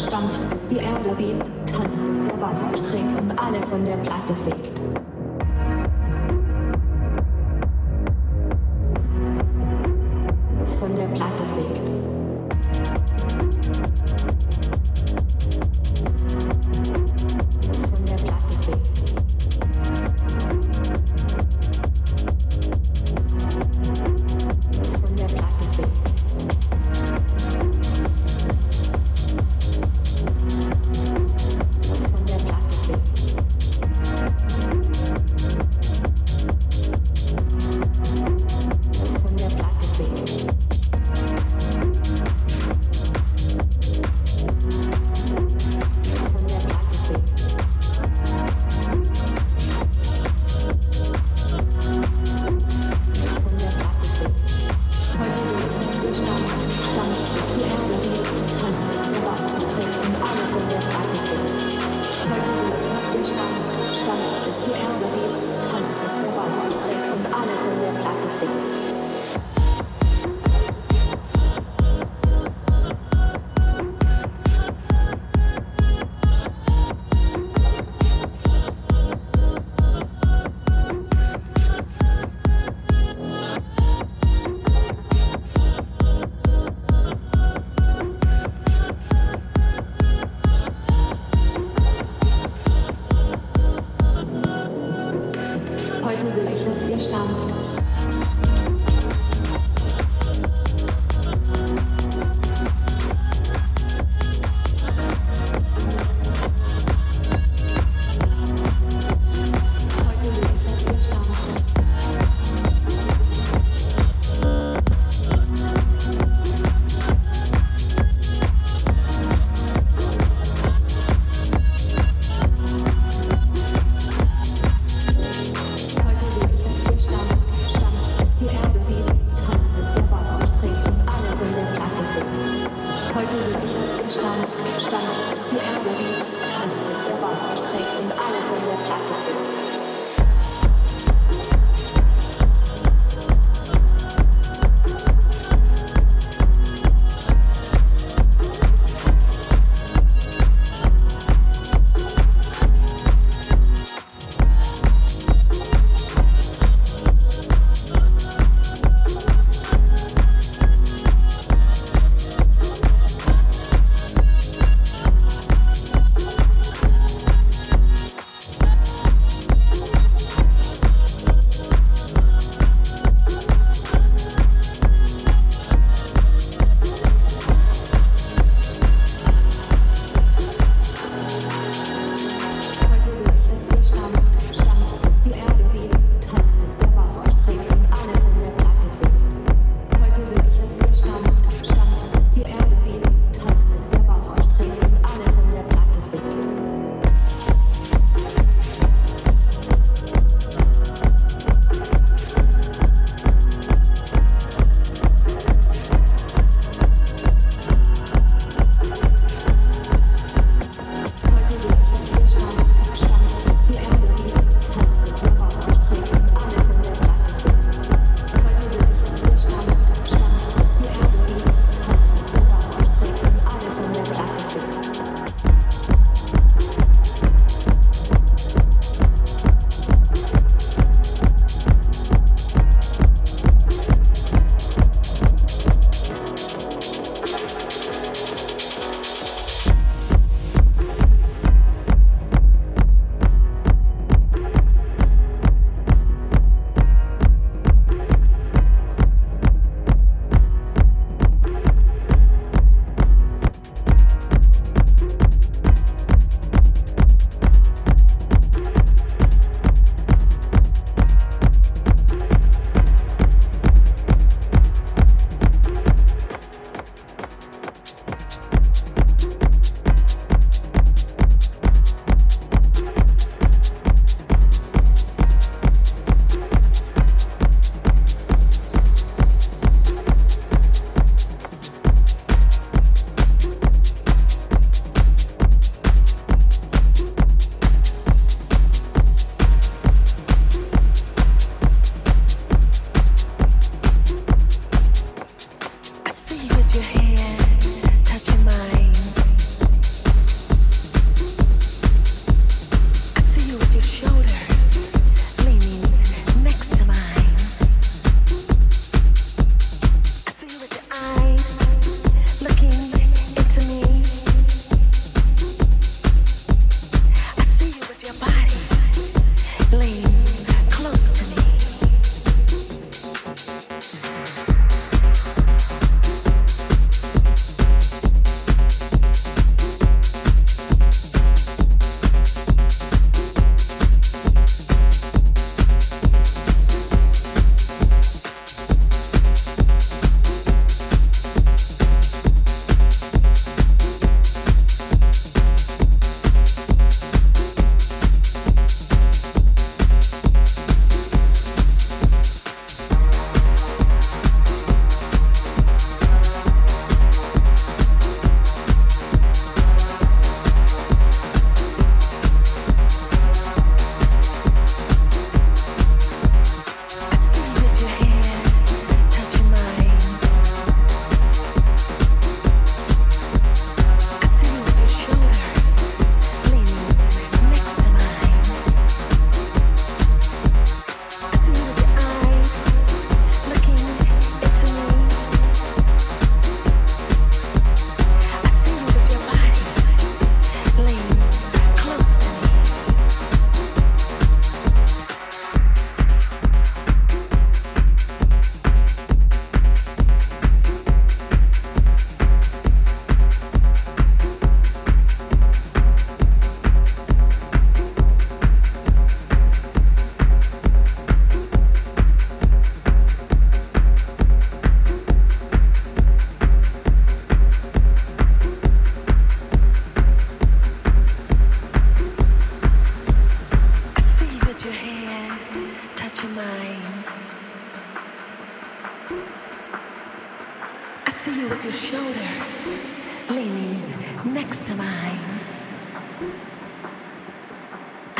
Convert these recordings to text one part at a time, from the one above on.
stampft, bis die Erde bebt, tanzt, bis der Bass euch trägt und alle von der Platte fegt.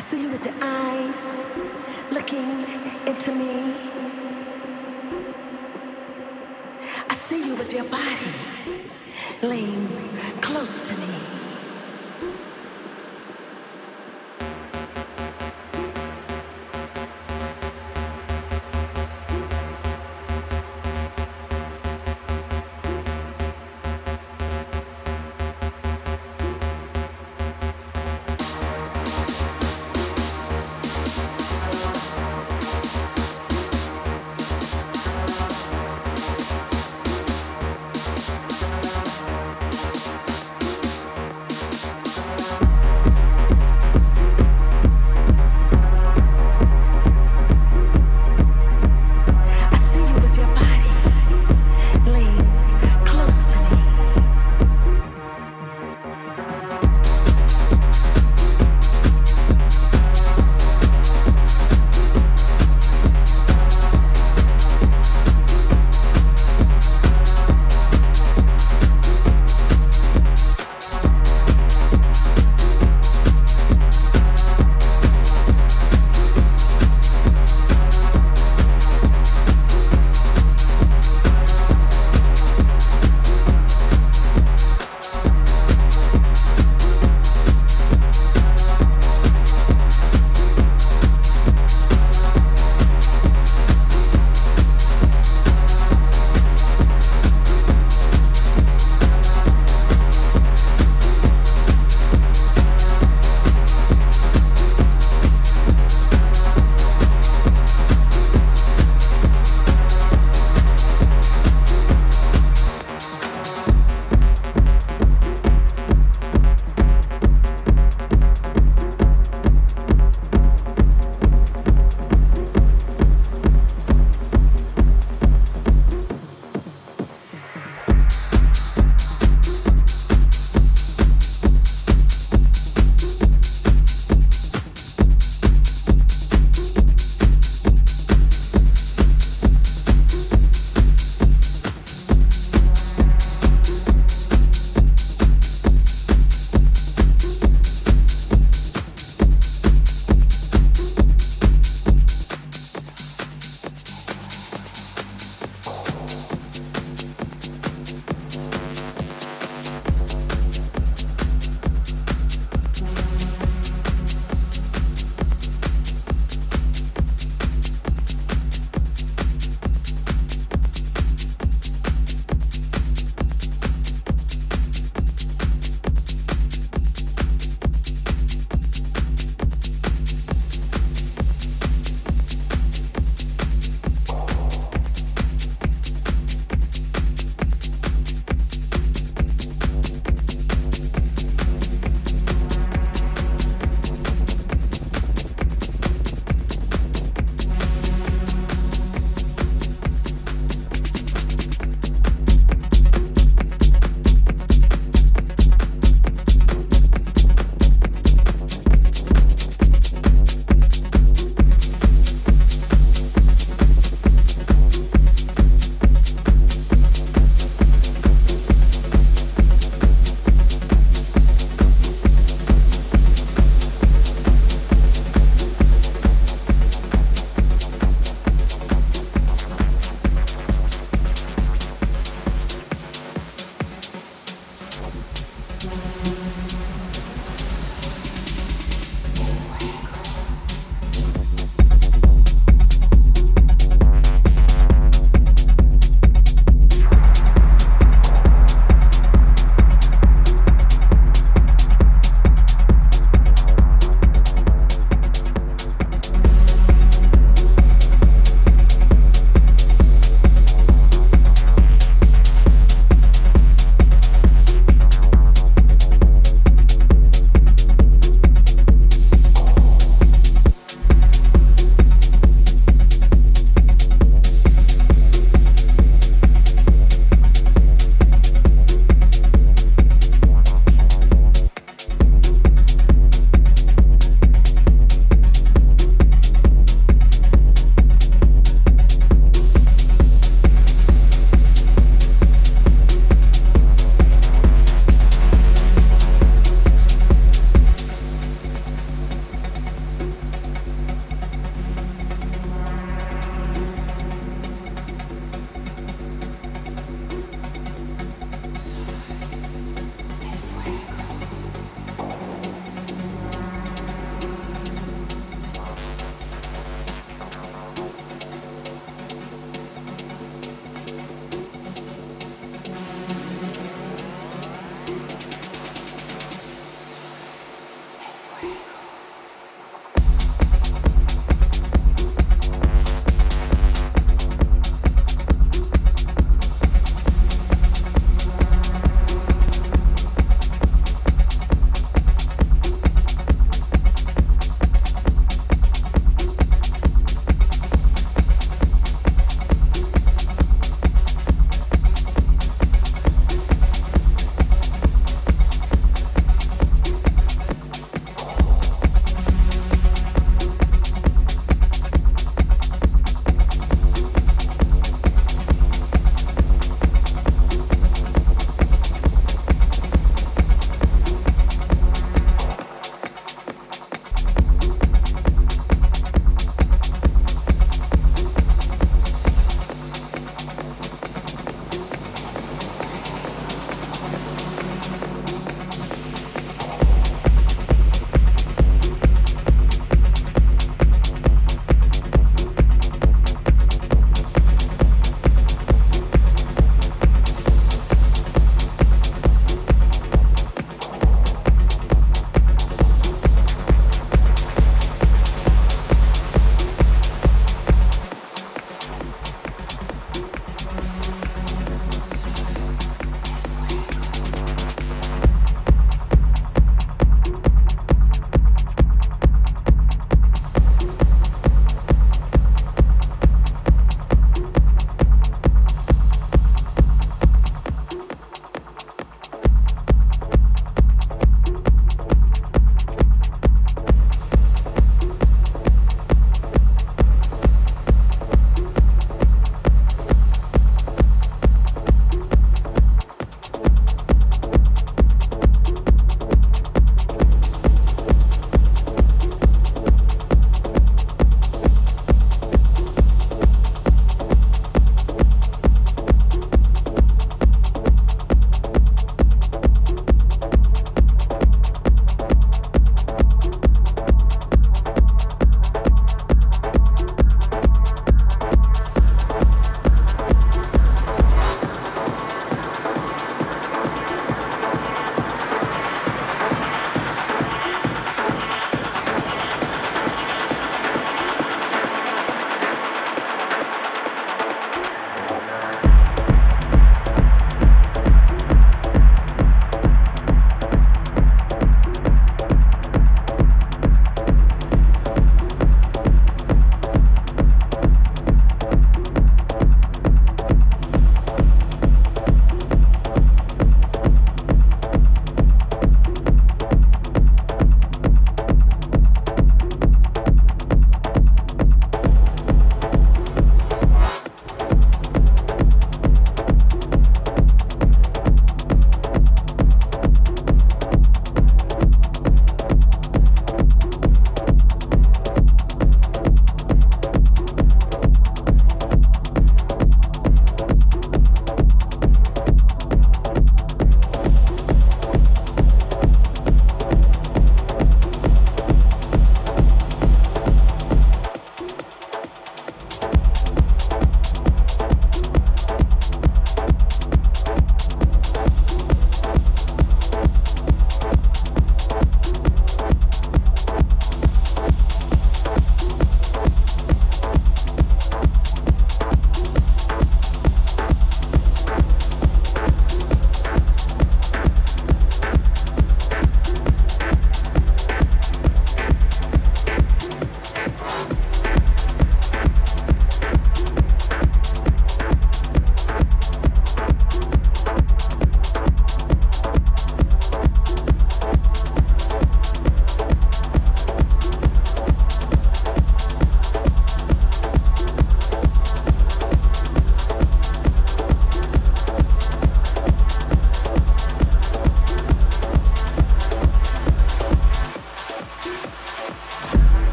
I see you with your eyes looking into me. I see you with your body laying close to me.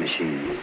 Machine